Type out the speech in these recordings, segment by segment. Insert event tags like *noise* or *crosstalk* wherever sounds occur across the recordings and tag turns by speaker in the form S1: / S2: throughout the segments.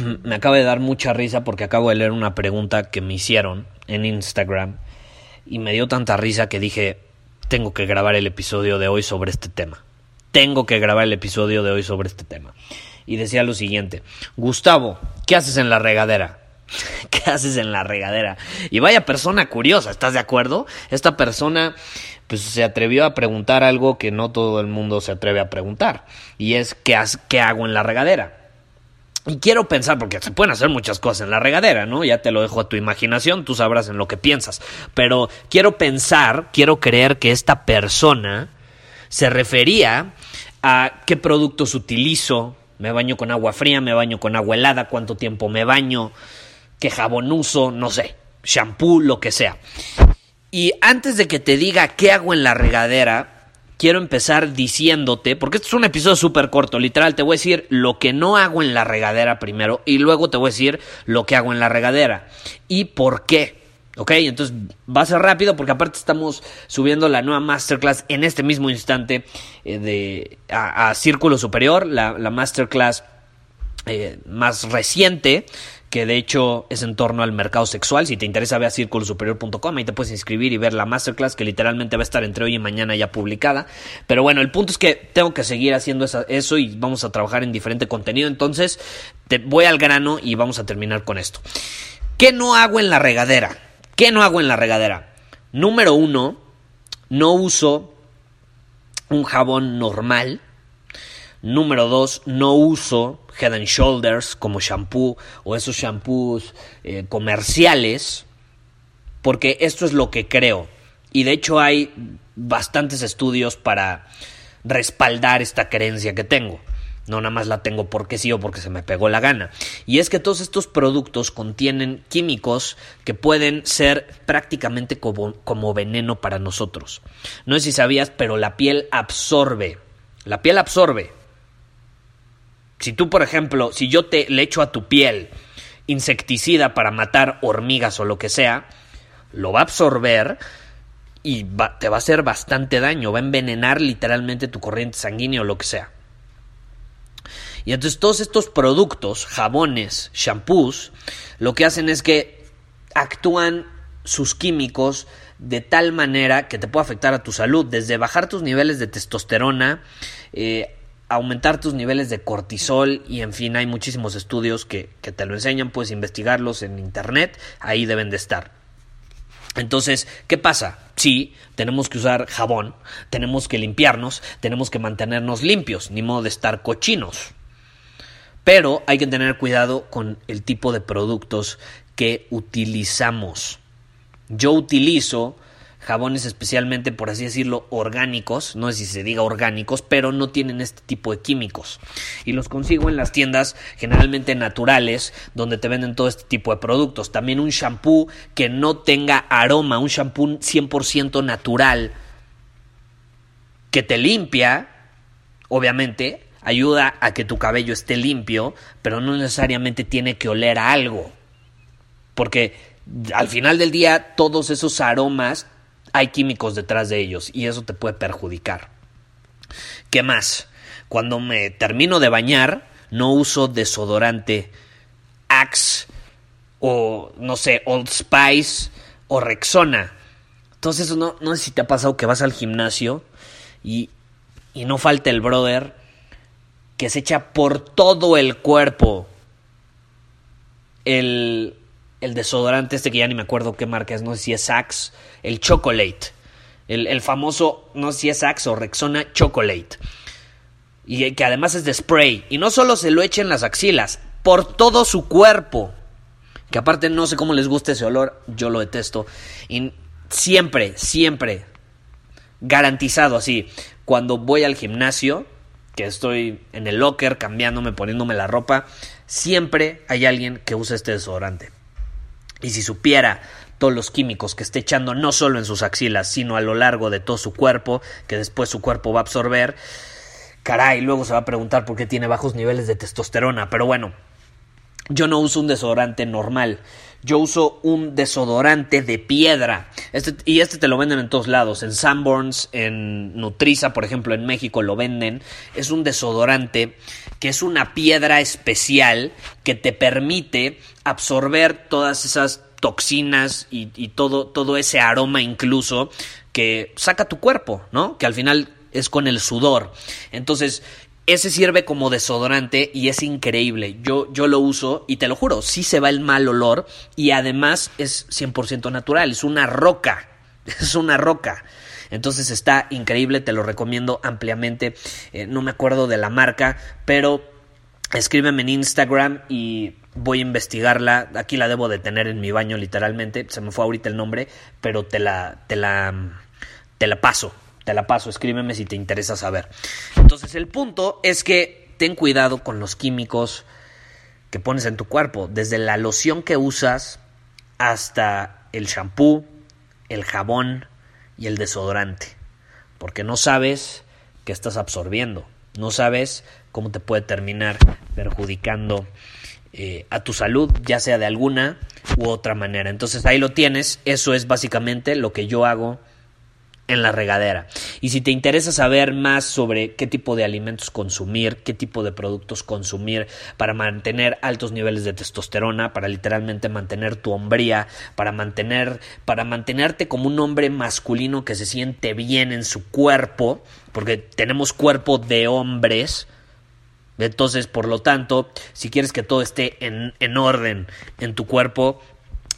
S1: *clears throat* Me acaba de dar mucha risa porque acabo de leer una pregunta que me hicieron en Instagram y me dio tanta risa que dije, tengo que grabar el episodio de hoy sobre este tema. Tengo que grabar el episodio de hoy sobre este tema. Y decía lo siguiente, Gustavo, ¿qué haces en la regadera? *laughs* ¿Qué haces en la regadera? Y vaya persona curiosa, ¿estás de acuerdo? Esta persona pues se atrevió a preguntar algo que no todo el mundo se atreve a preguntar. Y es ¿qué, qué hago en la regadera? Y quiero pensar, porque se pueden hacer muchas cosas en la regadera, ¿no? Ya te lo dejo a tu imaginación, tú sabrás en lo que piensas. Pero quiero pensar, quiero creer que esta persona se refería a qué productos utilizo, me baño con agua fría, me baño con agua helada, cuánto tiempo me baño, qué jabón uso, no sé, shampoo, lo que sea. Y antes de que te diga qué hago en la regadera, quiero empezar diciéndote, porque este es un episodio súper corto, literal, te voy a decir lo que no hago en la regadera primero y luego te voy a decir lo que hago en la regadera y por qué. ¿Ok? Entonces va a ser rápido porque aparte estamos subiendo la nueva masterclass en este mismo instante eh, de, a, Círculo Superior, la, masterclass eh, más reciente que de hecho es en torno al mercado sexual. Si te interesa, ve a círculosuperior.com, ahí te puedes inscribir y ver la masterclass que literalmente va a estar entre hoy y mañana ya publicada. Pero bueno, el punto es que tengo que seguir haciendo eso y vamos a trabajar en diferente contenido. Entonces, te voy al grano y vamos a terminar con esto. ¿Qué no hago en la regadera? ¿Qué no hago en la regadera? Número uno, no uso un jabón normal. Número dos, no uso Head and Shoulders como shampoo o esos shampoos eh, comerciales. Porque esto es lo que creo. Y de hecho hay bastantes estudios para respaldar esta creencia que tengo. No nada más la tengo porque sí o porque se me pegó la gana. Y es que todos estos productos contienen químicos que pueden ser prácticamente como, como veneno para nosotros. No sé si sabías, pero la piel absorbe. La piel absorbe. Si tú, por ejemplo, si yo te le echo a tu piel insecticida para matar hormigas o lo que sea, lo va a absorber y te va a hacer bastante daño, va a envenenar literalmente tu corriente sanguínea o lo que sea. Y entonces todos estos productos, jabones, shampoos, lo que hacen es que actúan sus químicos de tal manera que te puede afectar a tu salud, desde bajar tus niveles de testosterona, eh, aumentar tus niveles de cortisol y en fin hay muchísimos estudios que, que te lo enseñan, puedes investigarlos en internet, ahí deben de estar. Entonces, ¿qué pasa? Sí, tenemos que usar jabón, tenemos que limpiarnos, tenemos que mantenernos limpios, ni modo de estar cochinos. Pero hay que tener cuidado con el tipo de productos que utilizamos. Yo utilizo jabones especialmente, por así decirlo, orgánicos, no sé si se diga orgánicos, pero no tienen este tipo de químicos. Y los consigo en las tiendas generalmente naturales, donde te venden todo este tipo de productos. También un shampoo que no tenga aroma, un shampoo 100% natural, que te limpia, obviamente, ayuda a que tu cabello esté limpio, pero no necesariamente tiene que oler a algo. Porque al final del día todos esos aromas hay químicos detrás de ellos y eso te puede perjudicar. ¿Qué más? Cuando me termino de bañar, no uso desodorante Axe o no sé, Old Spice o Rexona. Entonces, no, no sé si te ha pasado que vas al gimnasio y, y no falta el brother que se echa por todo el cuerpo el el desodorante este que ya ni me acuerdo qué marca es, no sé si es Axe, el Chocolate. El, el famoso, no sé si es Axe o Rexona Chocolate. Y que además es de spray. Y no solo se lo echa en las axilas, por todo su cuerpo. Que aparte no sé cómo les gusta ese olor, yo lo detesto. Y siempre, siempre, garantizado así, cuando voy al gimnasio, que estoy en el locker cambiándome, poniéndome la ropa, siempre hay alguien que usa este desodorante. Y si supiera todos los químicos que esté echando no solo en sus axilas, sino a lo largo de todo su cuerpo, que después su cuerpo va a absorber, caray, luego se va a preguntar por qué tiene bajos niveles de testosterona. Pero bueno, yo no uso un desodorante normal. Yo uso un desodorante de piedra. Este, y este te lo venden en todos lados. En Sanborns, en Nutriza, por ejemplo, en México lo venden. Es un desodorante que es una piedra especial que te permite absorber todas esas toxinas y, todo, todo ese aroma incluso que saca tu cuerpo, ¿no? Que al final es con el sudor. Entonces, ese sirve como desodorante y es increíble. Yo, yo lo uso y te lo juro, sí se va el mal olor y además es 100% natural, es una roca, *laughs* es una roca. Entonces está increíble, te lo recomiendo ampliamente. Eh, no me acuerdo de la marca, pero escríbeme en Instagram y voy a investigarla. Aquí la debo de tener en mi baño literalmente. Se me fue ahorita el nombre, pero te la, te la, te la paso te la paso, escríbeme si te interesa saber. Entonces el punto es que ten cuidado con los químicos que pones en tu cuerpo, desde la loción que usas hasta el shampoo, el jabón y el desodorante, porque no sabes qué estás absorbiendo, no sabes cómo te puede terminar perjudicando eh, a tu salud, ya sea de alguna u otra manera. Entonces ahí lo tienes, eso es básicamente lo que yo hago en la regadera. Y si te interesa saber más sobre qué tipo de alimentos consumir, qué tipo de productos consumir para mantener altos niveles de testosterona, para literalmente mantener tu hombría, para mantener para mantenerte como un hombre masculino que se siente bien en su cuerpo, porque tenemos cuerpo de hombres, entonces, por lo tanto, si quieres que todo esté en, en, orden en tu cuerpo,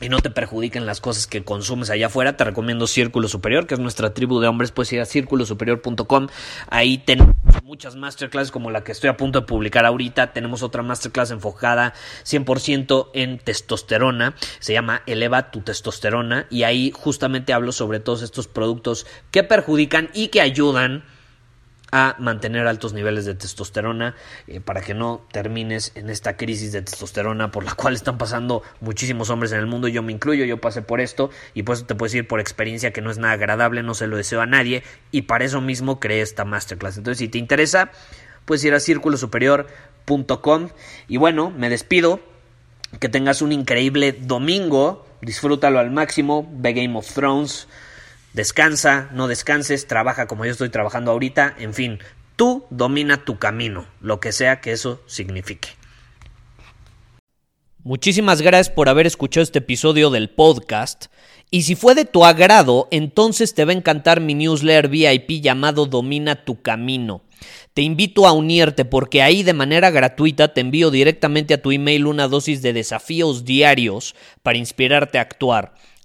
S1: y no te perjudiquen las cosas que consumes allá afuera, te recomiendo Círculo Superior, que es nuestra tribu de hombres. Puedes ir a círculosuperior.com. Ahí tenemos muchas masterclasses como la que estoy a punto de publicar ahorita. Tenemos otra masterclass enfocada 100% en testosterona. Se llama Eleva tu testosterona. Y ahí justamente hablo sobre todos estos productos que perjudican y que ayudan a mantener altos niveles de testosterona eh, para que no termines en esta crisis de testosterona por la *laughs* cual están pasando muchísimos hombres en el mundo. Yo me incluyo, yo pasé por esto y pues te puedo decir por experiencia que no es nada agradable, no se lo deseo a nadie y para eso mismo creé esta masterclass. Entonces, si te interesa, puedes ir a círculosuperior.com y bueno, me despido. Que tengas un increíble domingo. Disfrútalo al máximo. Ve Game of Thrones. Descansa, no descanses, trabaja como yo estoy trabajando ahorita, en fin, tú domina tu camino, lo que sea que eso signifique. Muchísimas gracias por haber escuchado este episodio del podcast. Y si fue de tu agrado, entonces te va a encantar mi newsletter VIP llamado Domina tu Camino. Te invito a unirte porque ahí de manera gratuita te envío directamente a tu email una dosis de desafíos diarios para inspirarte a actuar.